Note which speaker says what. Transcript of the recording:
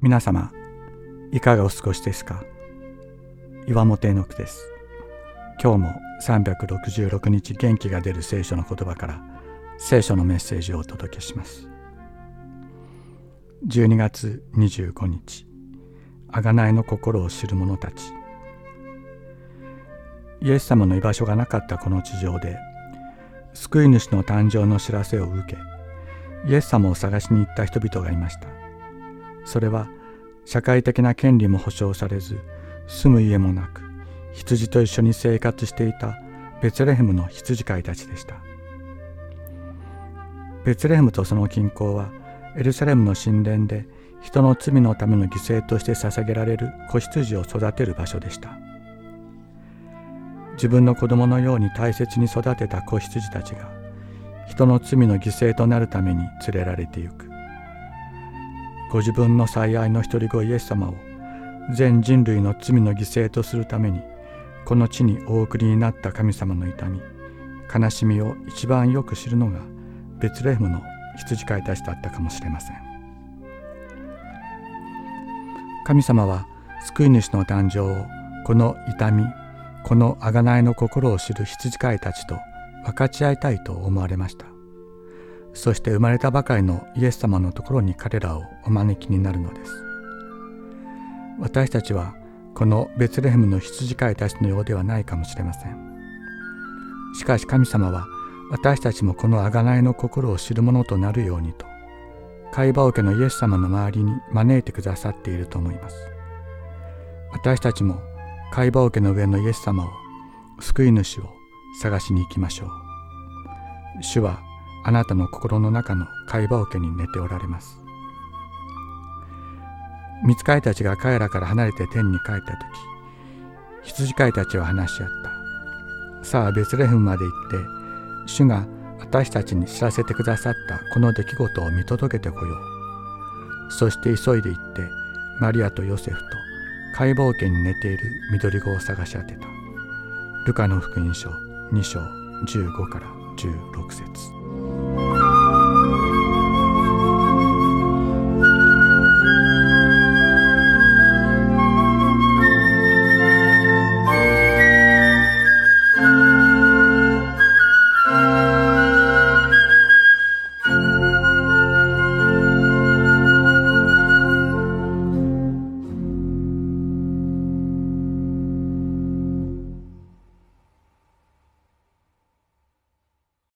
Speaker 1: 皆様いかがお過ごしですか？岩本の句です。今日も366日元気が出る聖書の言葉から聖書のメッセージをお届けします。12月25日贖いの心を知る者たち。イエス様の居場所がなかったこの地上で救い主の誕生の知らせを受けイエス様を探しに行った人々がいました。それは社会的な権利も保障されず住む家もなく羊と一緒に生活していたベツレヘムの羊飼いたちでした。ベツレヘムとその近郊はエルサレムの神殿で人の罪のための犠牲として捧げられる子羊を育てる場所でした。自分の子供のように大切に育てた子羊たちが人の罪の犠牲となるために連れられてゆく。ご自分の最愛の一人子イエス様を全人類の罪の犠牲とするためにこの地にお送りになった神様の痛み悲しみを一番よく知るのがベツレヘムの羊飼いたちだったかもしれません。神様は救い主の誕生をこの痛みこの贖いの心を知る羊飼いたちと分かち合いたいと思われました。そして生まれたばかりのイエス様のところに彼らをお招きになるのです。私たちはこのベツレヘムの羊飼いたちのようではないかもしれません。しかし神様は私たちもこの贖いの心を知るものとなるようにと貝羽桶のイエス様の周りに招いてくださっていると思います。私たちも貝羽桶の上のイエス様を救い主を探しに行きましょう。主はあなたの心の中の会話桶に寝ておられます。見つかいたちが彼らから離れて天に帰った時羊飼いたちは話し合った。さあベツレヘムまで行って主が私たちに知らせてくださったこの出来事を見届けてこよう。そして急いで行ってマリアとヨセフと解剖家に寝ている緑子を探し当てた。ルカの福音書2章15から16節。Amen.